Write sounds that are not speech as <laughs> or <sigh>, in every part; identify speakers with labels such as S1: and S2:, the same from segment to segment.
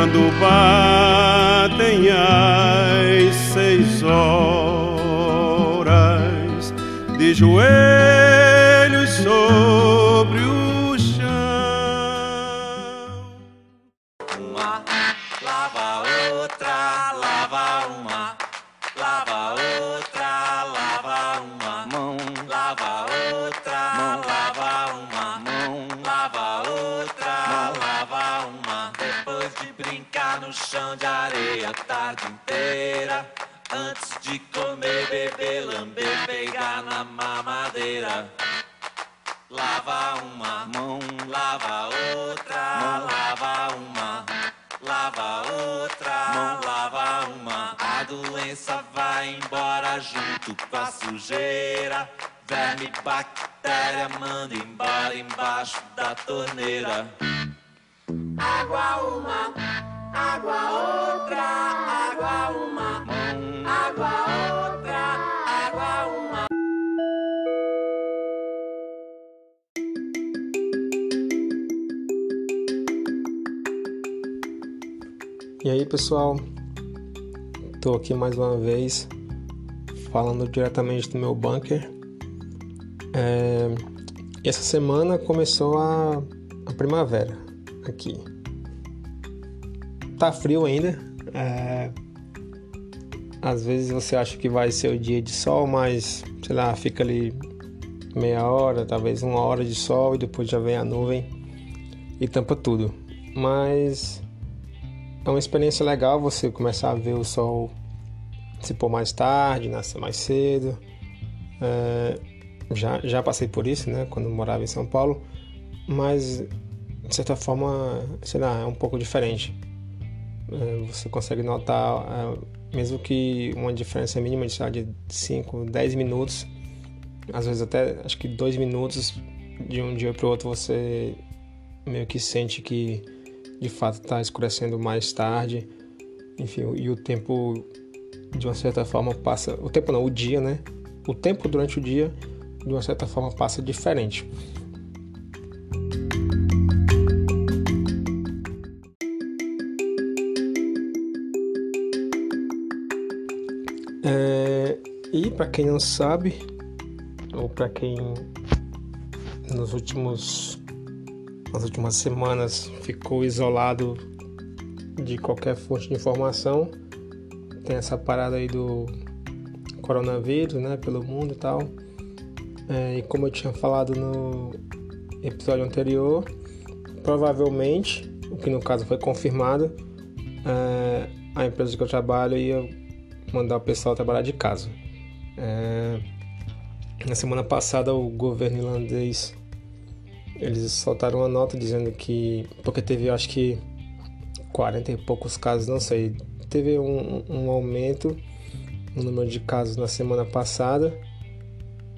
S1: quando batem as seis horas de joelhos
S2: a tarde inteira, antes de comer, beber, lamber, pegar na mamadeira. Lava uma mão, lava outra, lava uma, lava outra, mão, lava uma. A doença vai embora junto com a sujeira. Verme, bactéria, manda embora embaixo da torneira. Água uma, água outra, água uma, água outra, água uma.
S3: E aí pessoal, estou aqui mais uma vez falando diretamente do meu bunker. É, essa semana começou a, a primavera aqui. Tá frio ainda. é, às vezes você acha que vai ser o dia de sol, mas sei lá, fica ali meia hora, talvez uma hora de sol e depois já vem a nuvem e tampa tudo. Mas é uma experiência legal você começar a ver o sol se pôr mais tarde, nascer mais cedo. É, já, já passei por isso, né, quando morava em São Paulo, mas de certa forma, sei lá, é um pouco diferente. É, você consegue notar, é, mesmo que uma diferença mínima de, de 5, 10 minutos, às vezes até acho que 2 minutos de um dia para o outro você meio que sente que de fato está escurecendo mais tarde, enfim, e o tempo de uma certa forma passa, o tempo não, o dia, né? O tempo durante o dia de uma certa forma passa diferente. É, e para quem não sabe, ou para quem nos últimos nas últimas semanas ficou isolado de qualquer fonte de informação. Tem essa parada aí do coronavírus, né, pelo mundo e tal. É, e como eu tinha falado no episódio anterior, provavelmente, o que no caso foi confirmado, é, a empresa que eu trabalho ia mandar o pessoal trabalhar de casa. É, na semana passada, o governo irlandês eles soltaram uma nota dizendo que porque teve acho que 40 e poucos casos, não sei, teve um, um aumento no número de casos na semana passada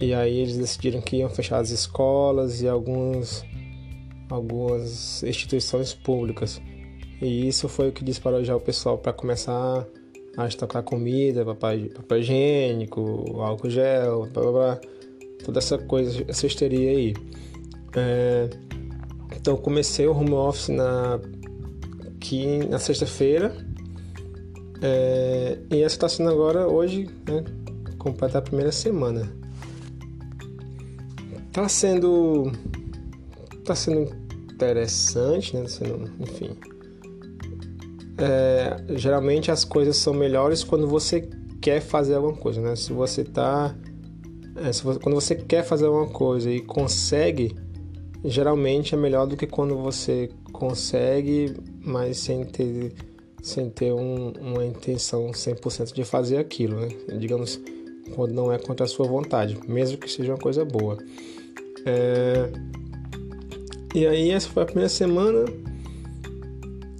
S3: e aí eles decidiram que iam fechar as escolas e alguns algumas instituições públicas e isso foi o que disparou já o pessoal para começar a estocar comida, papel, higiênico, álcool gel, blá, blá, blá, toda essa coisa, essa histeria aí. É, então comecei o home office na, aqui na sexta-feira é, e essa está sendo agora hoje, né, completa a primeira semana. Tá sendo tá sendo interessante, né? Sendo, enfim, é, geralmente as coisas são melhores quando você quer fazer alguma coisa, né? Se você tá é, se você, quando você quer fazer alguma coisa e consegue geralmente é melhor do que quando você consegue, mas sem ter, sem ter um, uma intenção 100% de fazer aquilo, né? Digamos, quando não é contra a sua vontade, mesmo que seja uma coisa boa. É... E aí, essa foi a primeira semana.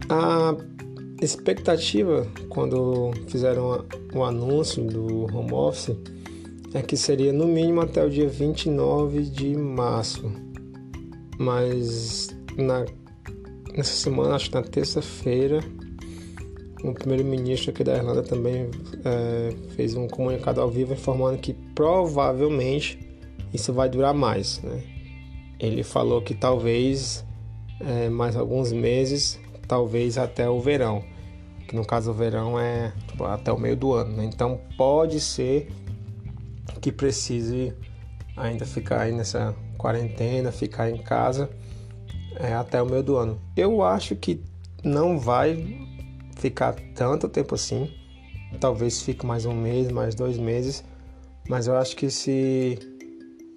S3: A expectativa, quando fizeram o anúncio do home office, é que seria no mínimo até o dia 29 de março mas na, nessa semana, acho que na terça-feira, o primeiro-ministro aqui da Irlanda também é, fez um comunicado ao vivo informando que provavelmente isso vai durar mais. Né? Ele falou que talvez é, mais alguns meses, talvez até o verão, que no caso o verão é tipo, até o meio do ano. Né? Então pode ser que precise ainda ficar aí nessa quarentena, ficar em casa é, até o meio do ano. Eu acho que não vai ficar tanto tempo assim. Talvez fique mais um mês, mais dois meses. Mas eu acho que se,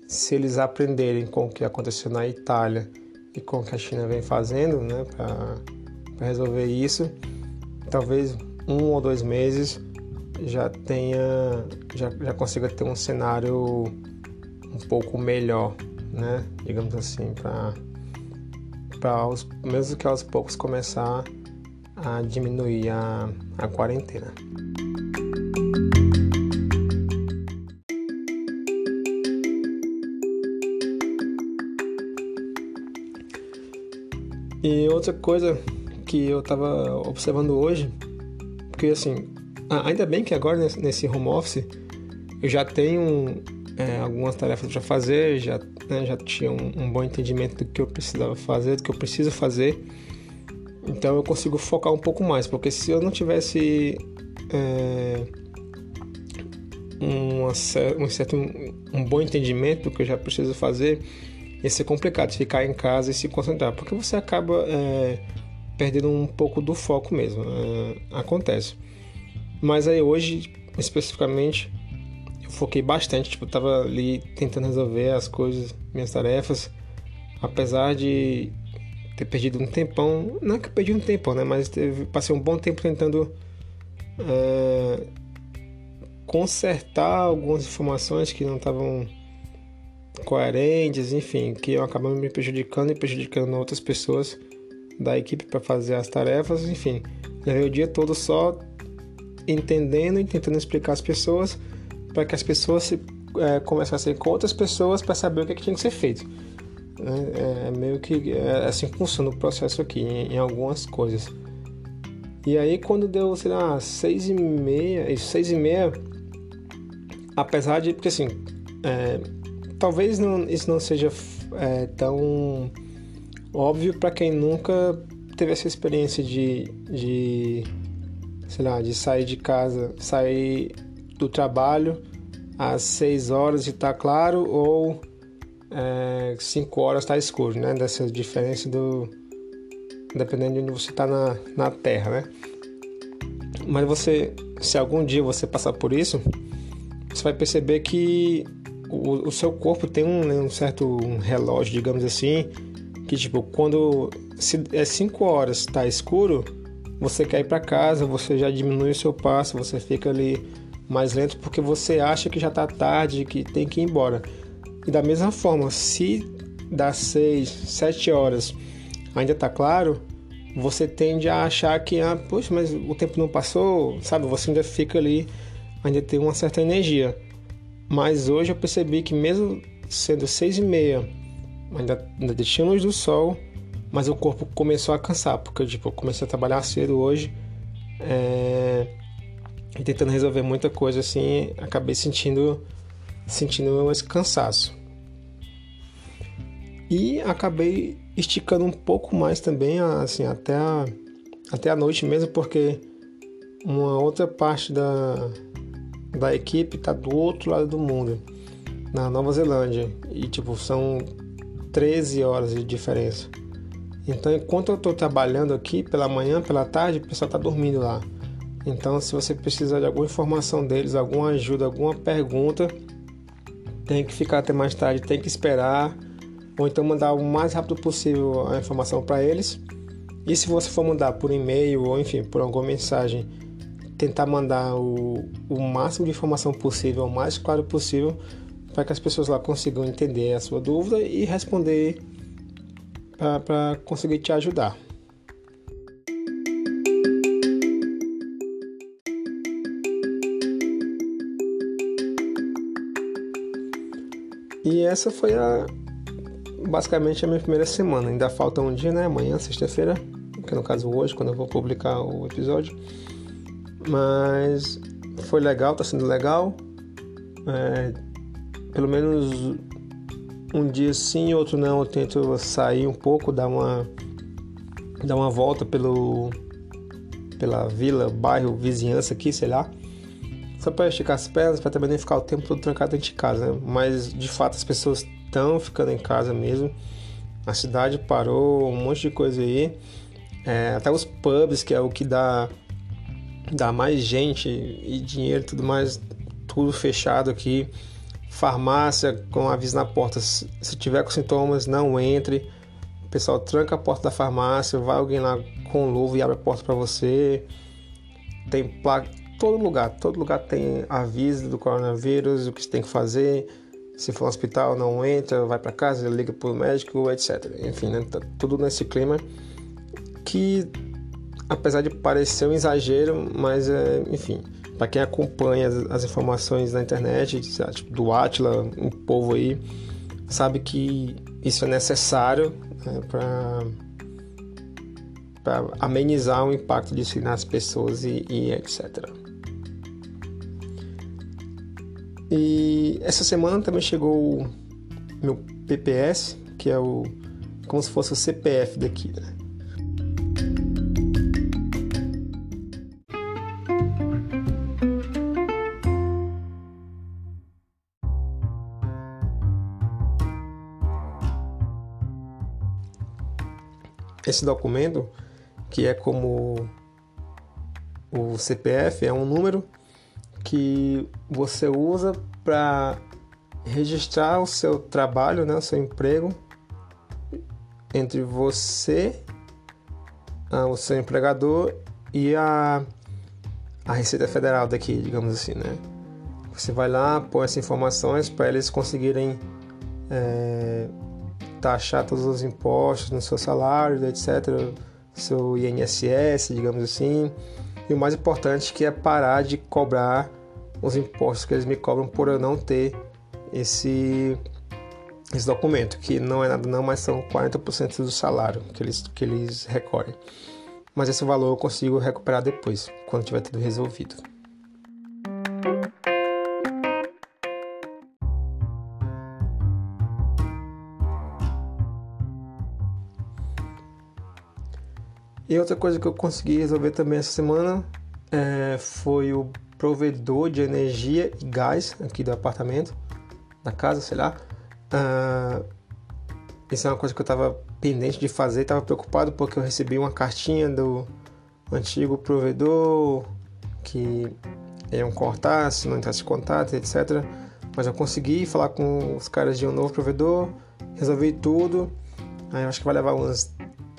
S3: se eles aprenderem com o que aconteceu na Itália e com o que a China vem fazendo né, para resolver isso, talvez um ou dois meses já tenha já, já consiga ter um cenário um pouco melhor, né? Digamos assim, para para mesmo que aos poucos começar a diminuir a, a quarentena. E outra coisa que eu estava observando hoje, porque assim, ainda bem que agora nesse home office eu já tenho é, algumas tarefas para fazer, já, né, já tinha um, um, bom entendimento do que eu precisava fazer, do que eu preciso fazer. Então eu consigo focar um pouco mais, porque se eu não tivesse é, uma, um certo um, bom entendimento do que eu já preciso fazer, ia ser complicado ficar em casa e se concentrar, porque você acaba é, perdendo um pouco do foco mesmo. É, acontece. Mas aí hoje, especificamente, eu foquei bastante, tipo, tava ali tentando resolver as coisas, minhas tarefas, apesar de ter perdido um tempão, não que eu perdi um tempão, né, mas teve, passei um bom tempo tentando é, consertar algumas informações que não estavam coerentes, enfim, que eu acabando me prejudicando e prejudicando outras pessoas da equipe para fazer as tarefas, enfim, levei o dia todo só entendendo e tentando explicar às pessoas para que as pessoas se, é, conversassem com outras pessoas para saber o que, é que, tinha que ser feito. É, é meio que é, assim funciona o processo aqui em, em, algumas coisas. E aí quando deu, sei lá, seis e meia, isso, seis e meia, apesar de, porque assim, é, talvez não, isso não seja é, tão óbvio para quem nunca teve essa experiência de, de, sei lá, de sair de casa, sair do trabalho às 6 horas e tá claro ou é, 5 horas está escuro, né? Dessa diferença do dependendo de onde você está na, na Terra, né? Mas você, se algum dia você passar por isso, você vai perceber que o, o seu corpo tem um, né, um certo um relógio, digamos assim, que tipo quando se é 5 horas está escuro, você quer ir para casa, você já diminui o seu passo, você fica ali mais lento porque você acha que já está tarde, que tem que ir embora. E da mesma forma, se das 6, 7 horas ainda está claro, você tende a achar que, ah, poxa, mas o tempo não passou, sabe? Você ainda fica ali, ainda tem uma certa energia. Mas hoje eu percebi que mesmo sendo 6 e meia, ainda, ainda tinha luz do sol, mas o corpo começou a cansar, porque tipo, eu comecei a trabalhar cedo hoje. É e tentando resolver muita coisa assim, acabei sentindo sentindo esse cansaço. E acabei esticando um pouco mais também, assim, até a, até a noite mesmo, porque uma outra parte da, da equipe está do outro lado do mundo, na Nova Zelândia. E, tipo, são 13 horas de diferença. Então, enquanto eu estou trabalhando aqui, pela manhã, pela tarde, o pessoal está dormindo lá. Então, se você precisar de alguma informação deles, alguma ajuda, alguma pergunta, tem que ficar até mais tarde, tem que esperar, ou então mandar o mais rápido possível a informação para eles. E se você for mandar por e-mail ou enfim, por alguma mensagem, tentar mandar o, o máximo de informação possível, o mais claro possível, para que as pessoas lá consigam entender a sua dúvida e responder para conseguir te ajudar. E essa foi a basicamente a minha primeira semana. Ainda falta um dia, né? Amanhã, sexta-feira, que no caso hoje, quando eu vou publicar o episódio. Mas foi legal, tá sendo legal. É, pelo menos um dia sim, outro não. Eu tento sair um pouco, dar uma dar uma volta pelo pela vila, bairro, vizinhança aqui, sei lá. Só para esticar as pernas, para também nem ficar o tempo todo trancado dentro de casa, né? Mas de fato as pessoas estão ficando em casa mesmo. A cidade parou, um monte de coisa aí. É, até os pubs, que é o que dá, dá mais gente e dinheiro tudo mais, tudo fechado aqui. Farmácia com aviso na porta: se tiver com sintomas, não entre. O pessoal tranca a porta da farmácia, vai alguém lá com luva e abre a porta para você. Tem placa, todo lugar, todo lugar tem aviso do coronavírus, o que você tem que fazer. Se for um hospital, não entra, vai para casa, liga para o médico, etc. Enfim, né? tá tudo nesse clima que, apesar de parecer um exagero, mas é, enfim, para quem acompanha as, as, informações na internet, tipo, do Atila, um povo aí, sabe que isso é necessário né, para amenizar o impacto disso nas pessoas e, e etc. E essa semana também chegou o meu PPS, que é o como se fosse o CPF daqui, né? Esse documento, que é como o CPF, é um número que você usa para registrar o seu trabalho, né, o seu emprego entre você, ah, o seu empregador e a, a Receita Federal daqui, digamos assim, né? Você vai lá, põe essas informações para eles conseguirem é, taxar todos os impostos no seu salário, etc., seu INSS, digamos assim. E o mais importante que é parar de cobrar os impostos que eles me cobram por eu não ter esse esse documento, que não é nada não, mas são 40% do salário que eles, que eles recolhem. Mas esse valor eu consigo recuperar depois, quando tiver tudo resolvido. E outra coisa que eu consegui resolver também essa semana é, foi o provedor de energia e gás aqui do apartamento, da casa, sei lá. Uh, isso é uma coisa que eu estava pendente de fazer, estava preocupado porque eu recebi uma cartinha do antigo provedor que iam cortar se não entrasse contato, etc. Mas eu consegui falar com os caras de um novo provedor, resolvi tudo. Aí eu acho que vai levar umas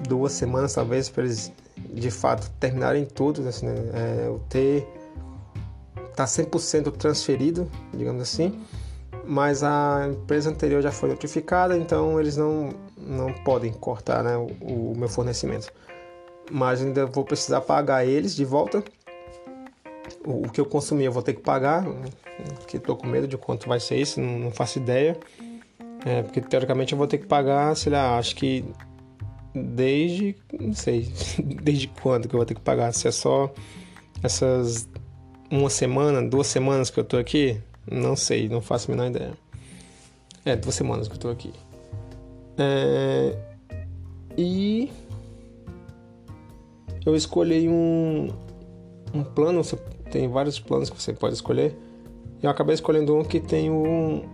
S3: duas semanas talvez para eles de fato terminarem tudo, assim, né? é, o ter está 100% transferido, digamos assim, mas a empresa anterior já foi notificada, então eles não, não podem cortar né, o, o meu fornecimento. Mas ainda vou precisar pagar eles de volta. O, o que eu consumi eu vou ter que pagar, porque estou com medo de quanto vai ser isso, não, não faço ideia. É, porque teoricamente eu vou ter que pagar, sei lá, acho que desde, não sei, <laughs> desde quando que eu vou ter que pagar, se é só essas uma semana, duas semanas que eu tô aqui? Não sei, não faço a menor ideia. É, duas semanas que eu tô aqui. É... E eu escolhi um, um plano, você tem vários planos que você pode escolher. Eu acabei escolhendo um que tem um,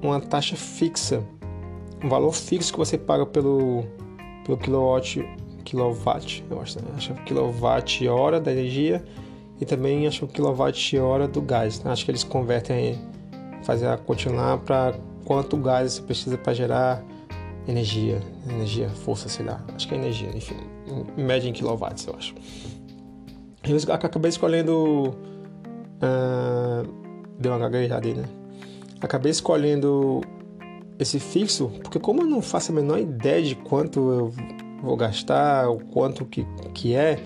S3: uma taxa fixa, um valor fixo que você paga pelo, pelo kilowatt, kilowatt, eu acho, acho que é kilowatt hora da energia e também acho o quilowatt-hora do gás. Né? Acho que eles convertem, fazer a continuar para quanto gás você precisa para gerar energia, energia, força, sei lá. Acho que é energia, enfim, média em quilowatts, eu acho. Eu acabei escolhendo. Uh, deu uma gaguejada aí, né? Acabei escolhendo esse fixo, porque como eu não faço a menor ideia de quanto eu vou gastar, o quanto que, que é,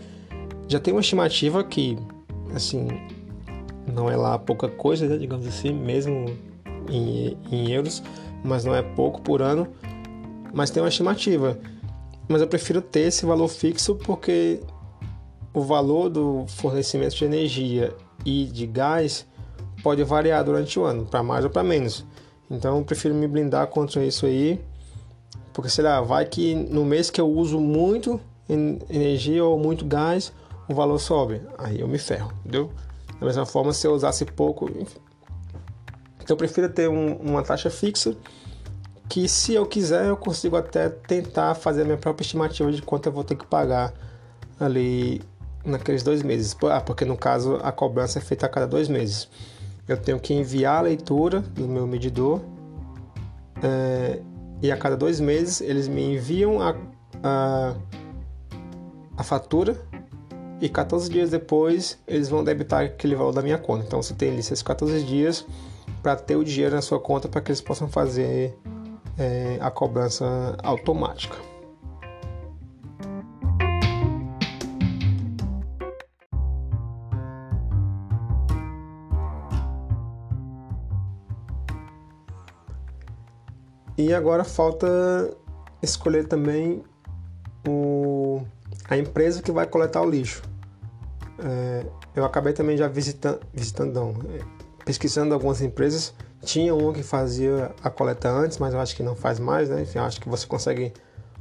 S3: já tem uma estimativa que assim, não é lá pouca coisa, né, digamos assim, mesmo em, em euros, mas não é pouco por ano, mas tem uma estimativa. Mas eu prefiro ter esse valor fixo porque o valor do fornecimento de energia e de gás pode variar durante o ano, para mais ou para menos. Então eu prefiro me blindar contra isso aí, porque sei lá, vai que no mês que eu uso muito energia ou muito gás, o valor sobe. Aí eu me ferro, entendeu? Da mesma forma, se eu usasse pouco. Enfim. Então eu prefiro ter um, uma taxa fixa que se eu quiser eu consigo até tentar fazer a minha própria estimativa de quanto eu vou ter que pagar ali naqueles dois meses. Ah, porque no caso a cobrança é feita a cada dois meses. Eu tenho que enviar a leitura do meu medidor é, e a cada dois meses eles me enviam a, a, a fatura e 14 dias depois eles vão debitar aquele valor da minha conta. Então você tem ali esses 14 dias para ter o dinheiro na sua conta para que eles possam fazer é, a cobrança automática. E agora falta escolher também o, a empresa que vai coletar o lixo. É, eu acabei também já visitando, visitando não, é, pesquisando algumas empresas. Tinha uma que fazia a coleta antes, mas eu acho que não faz mais, né? Enfim, acho que você consegue,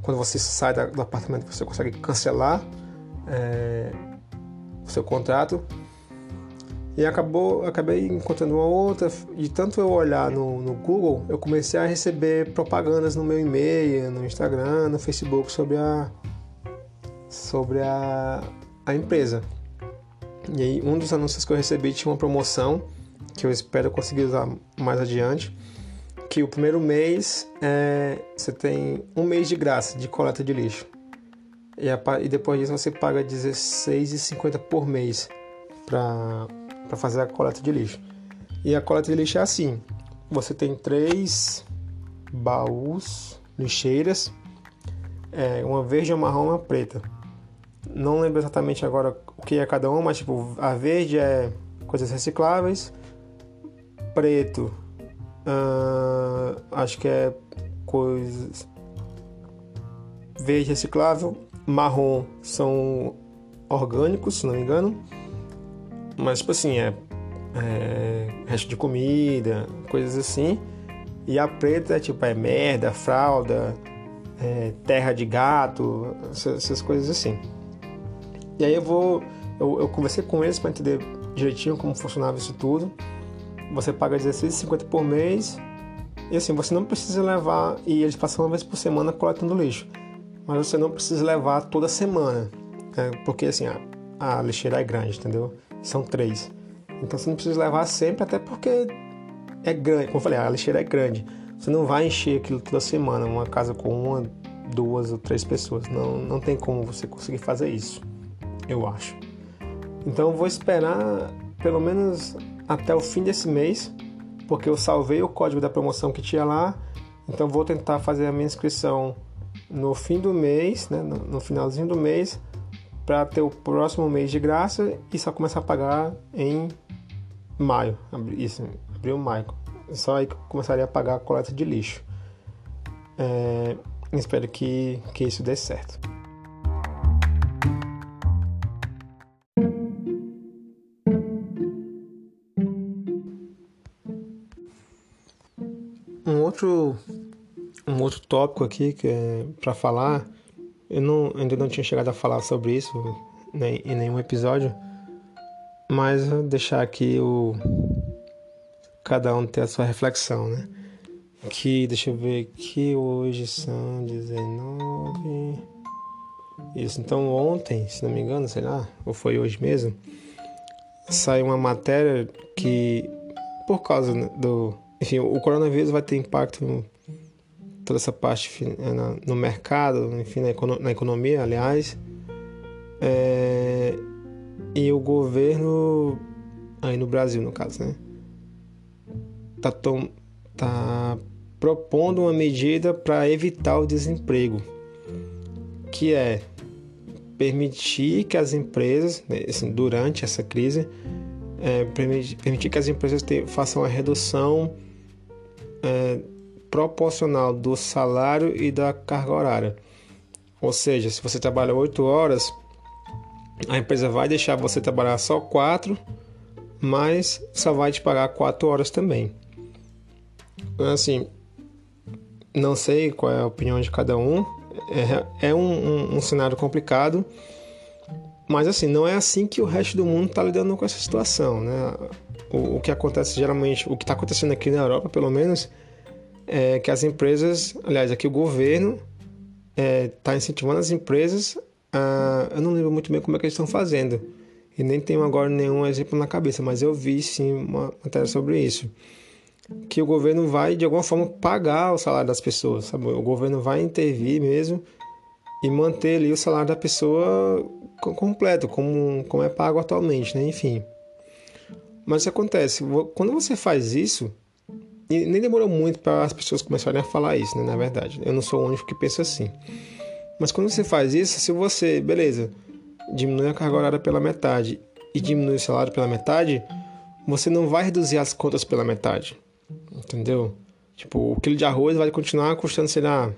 S3: quando você sai do apartamento, você consegue cancelar é, o seu contrato e acabou, acabei encontrando uma outra. De tanto eu olhar no, no Google, eu comecei a receber propagandas no meu e-mail, no Instagram, no Facebook sobre a, sobre a, a empresa. E aí, um dos anúncios que eu recebi tinha uma promoção que eu espero conseguir usar mais adiante. Que o primeiro mês é, você tem um mês de graça de coleta de lixo. E, a, e depois disso você paga R$16,50 por mês para para fazer a coleta de lixo. E a coleta de lixo é assim: você tem três baús, lixeiras, é, uma verde, uma marrom e uma preta. Não lembro exatamente agora o que é cada uma, mas tipo, a verde é coisas recicláveis, preto, acho que é coisas verde reciclável, marrom são orgânicos, se não me engano, mas, tipo assim, é, é resto de comida, coisas assim. E a preta é tipo, é merda, fralda, é, terra de gato, essas, essas, coisas assim. E aí eu vou. Eu, eu conversei com eles para entender direitinho como funcionava isso tudo. Você paga R$16,50 por mês. E assim, você não precisa levar. E eles passam uma vez por semana coletando lixo. Mas você não precisa levar toda semana. Né? Porque assim, a, a lixeira é grande, entendeu? São três. Então você não precisa levar sempre, até porque é grande. Como eu falei, a lixeira é grande. Você não vai encher aquilo toda semana, uma casa com uma, duas ou três pessoas. Não, não tem como você conseguir fazer isso, eu acho. Então eu vou esperar pelo menos até o fim desse mês, porque eu salvei o código da promoção que tinha lá. Então vou tentar fazer a minha inscrição no fim do mês, né, no, no finalzinho do mês, para ter o próximo mês de graça e só começar a pagar em maio. Isso, abril, maio. Só aí que eu começaria a pagar a coleta de lixo. É, espero que, que isso dê certo. Um outro, um outro tópico aqui que é para falar eu não, ainda não tinha chegado a falar sobre isso né, em nenhum episódio, mas vou deixar aqui o cada um ter a sua reflexão, né? Que deixa eu ver aqui hoje são 19 isso, então ontem, se não me engano, sei lá, ou foi hoje mesmo, saiu uma matéria que por causa do, enfim, o coronavírus vai ter impacto toda essa parte é, no mercado, enfim, na economia, aliás. É, e o governo, aí no Brasil, no caso, né? Tá, tom, tá propondo uma medida para evitar o desemprego, que é permitir que as empresas, né, assim, durante essa crise, é, permitir que as empresas te, façam a redução é, proporcional do salário e da carga horária. Ou seja, se você trabalha 8 horas, a empresa vai deixar você trabalhar só 4, mas só vai te pagar 4 horas também. Assim, não sei qual é a opinião de cada um, é, é um, um, um cenário complicado, mas assim, não é assim que o resto do mundo está lidando com essa situação, né? O, o que acontece geralmente, o que está acontecendo aqui na Europa, pelo menos, é que as empresas, aliás, aqui o governo está é, tá incentivando as empresas a, eu não lembro muito bem como é que eles estão fazendo e nem tenho agora nenhum exemplo na cabeça, mas eu vi sim uma matéria sobre isso que o governo vai de alguma forma pagar o salário das pessoas, sabe? O governo vai intervir mesmo e manter ali o salário da pessoa completo, como, como é pago atualmente, né? Enfim. Mas acontece? Quando você faz isso, e nem demorou muito para as pessoas começarem a falar isso, né? Na verdade, eu não sou o único que pensa assim. Mas quando você faz isso, se você, beleza, diminui a carga horária pela metade e diminui o salário pela metade, você não vai reduzir as contas pela metade. Entendeu? Tipo, o quilo de arroz vai continuar custando, sei lá,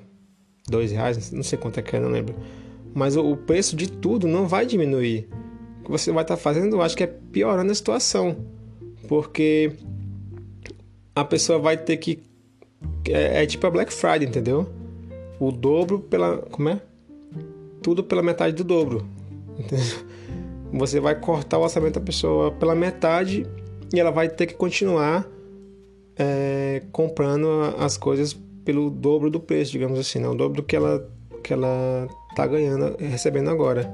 S3: dois reais, não sei quanto é que é, não lembro. Mas o, preço de tudo não vai diminuir. O que você vai estar tá fazendo, eu acho que é piorando a situação. Porque a pessoa vai ter que. É, é tipo a Black Friday, entendeu? O dobro pela. Como é? Tudo pela metade do dobro. Entendeu? <laughs> Você vai cortar o orçamento da pessoa pela metade e ela vai ter que continuar é, comprando as coisas pelo dobro do preço, digamos assim, né? o dobro do que ela que ela tá ganhando, recebendo agora.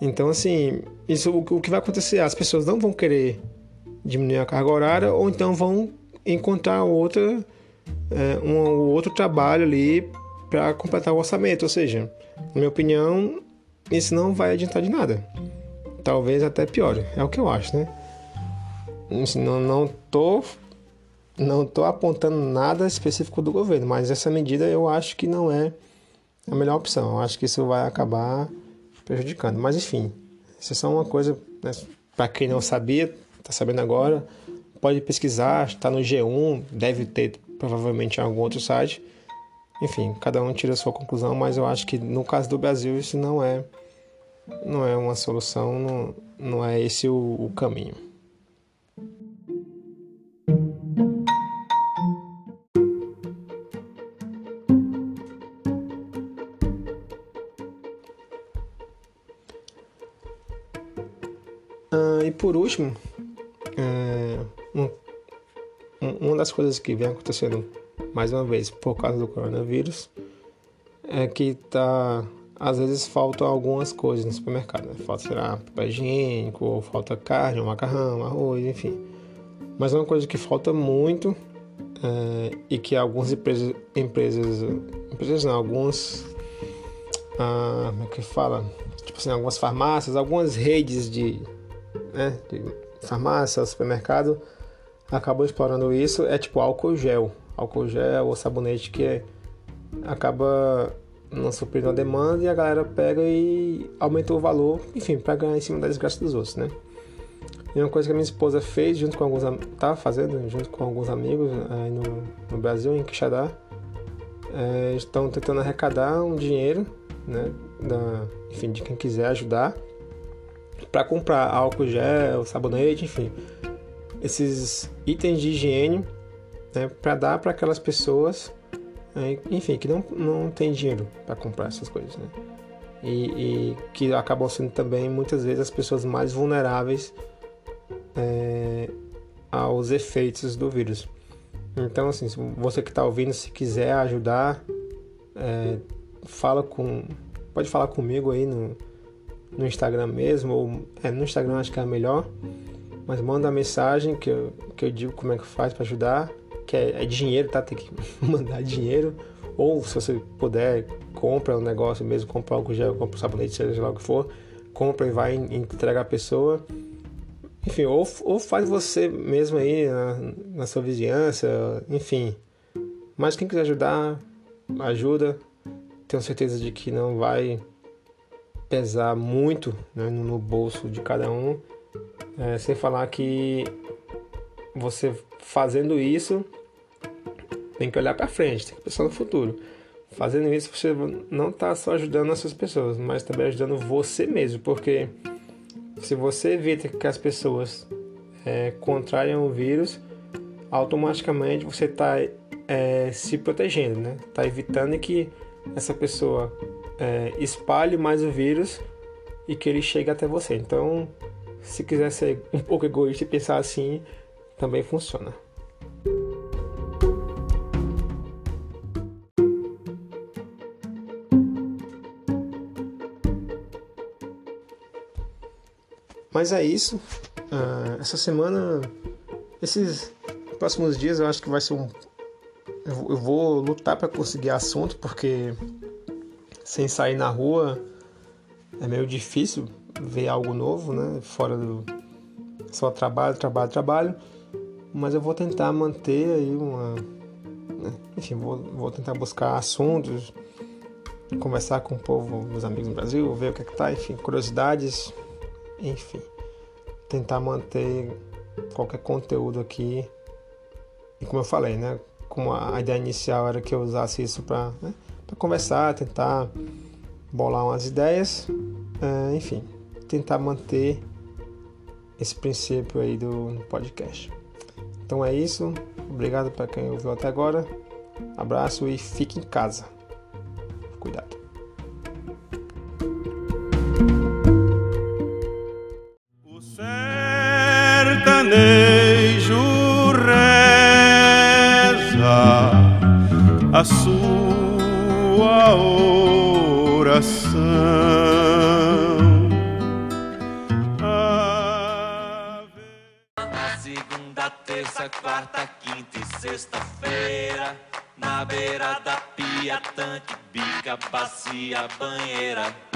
S3: Então, assim, isso o que vai acontecer? As pessoas não vão querer diminuir a carga horária ou então vão encontrar outra é, um outro trabalho ali para completar o orçamento. Ou seja, na minha opinião, isso não vai adiantar de nada. Talvez até piore. É o que eu acho, né? Não, não tô não estou apontando nada específico do governo, mas essa medida eu acho que não é a melhor opção. Eu acho que isso vai acabar prejudicando. Mas enfim, isso é só uma coisa né, para quem não sabia, está sabendo agora, pode pesquisar, está no G1, deve ter provavelmente em algum outro site. Enfim, cada um tira a sua conclusão, mas eu acho que no caso do Brasil isso não é não é uma solução, não, não é esse o, o caminho. e por último, uma das coisas que vem acontecendo mais uma vez por causa do coronavírus é que tá às vezes faltam algumas coisas no supermercado, né? falta será papel higiênico, falta carne, macarrão, arroz, enfim. Mas uma coisa que falta muito é, e que algumas empresas, empresas, empresas não, alguns, ah, como é que fala? Tipo assim, algumas farmácias, algumas redes de né, de farmácia, supermercado, acabou explorando isso, é tipo álcool gel. Álcool gel ou sabonete que é, acaba não suprindo a demanda e a galera pega e aumenta o valor, enfim, para ganhar em cima da desgraça dos outros, né? E uma coisa que a minha esposa fez junto com alguns tá fazendo junto com alguns amigos aí no, no Brasil em Quixadá é, estão tentando arrecadar um dinheiro né da, enfim de quem quiser ajudar para comprar álcool gel, sabonete, enfim, esses itens de higiene, né, para dar para aquelas pessoas, né, enfim, que não, não tem dinheiro para comprar essas coisas, né? E, e, que acabam sendo também muitas vezes as pessoas mais vulneráveis é, aos efeitos do vírus. Então, assim, você que está ouvindo, se quiser ajudar, é, fala com, pode falar comigo aí no no Instagram mesmo, ou é, no Instagram acho que é melhor, mas manda a mensagem que eu, que eu digo como é que faz para ajudar, que é, é, dinheiro, tá? Tem que <laughs> mandar dinheiro, ou se você puder, compra um negócio mesmo, compra algo gel, compra um sabonete, seja lá o que for, compra e vai entregar a pessoa. Enfim, ou, ou faz você mesmo aí na, na sua vizinhança, enfim. Mas quem quiser ajudar, ajuda. Tenho certeza de que não vai pesar muito né, no bolso de cada um, é, sem falar que você fazendo isso tem que olhar para frente, tem que pensar no futuro. Fazendo isso, você não está só ajudando essas pessoas, mas também ajudando você mesmo, porque se você evita que as pessoas é, contraiam o vírus, automaticamente você está é, se protegendo, né? Está evitando que essa pessoa é, espalhe mais o vírus e que ele chegue até você. Então, se quiser ser um pouco egoísta e pensar assim, também funciona. Mas é isso. Uh, essa semana, esses próximos dias, eu acho que vai ser um. Eu vou lutar para conseguir assunto, porque sem sair na rua é meio difícil ver algo novo, né? Fora do só trabalho, trabalho, trabalho. Mas eu vou tentar manter aí uma. Né? Enfim, vou, vou tentar buscar assuntos, conversar com o povo, meus amigos no Brasil, ver o que é que tá, enfim, curiosidades, enfim. Tentar manter qualquer conteúdo aqui. E como eu falei, né? Como a ideia inicial era que eu usasse isso para né? conversar, tentar bolar umas ideias, é, enfim, tentar manter esse princípio aí do podcast. Então é isso. Obrigado para quem ouviu até agora. Abraço e fique em casa. Cuidado.
S1: O sertanejo reza a sua oração.
S2: Banheira.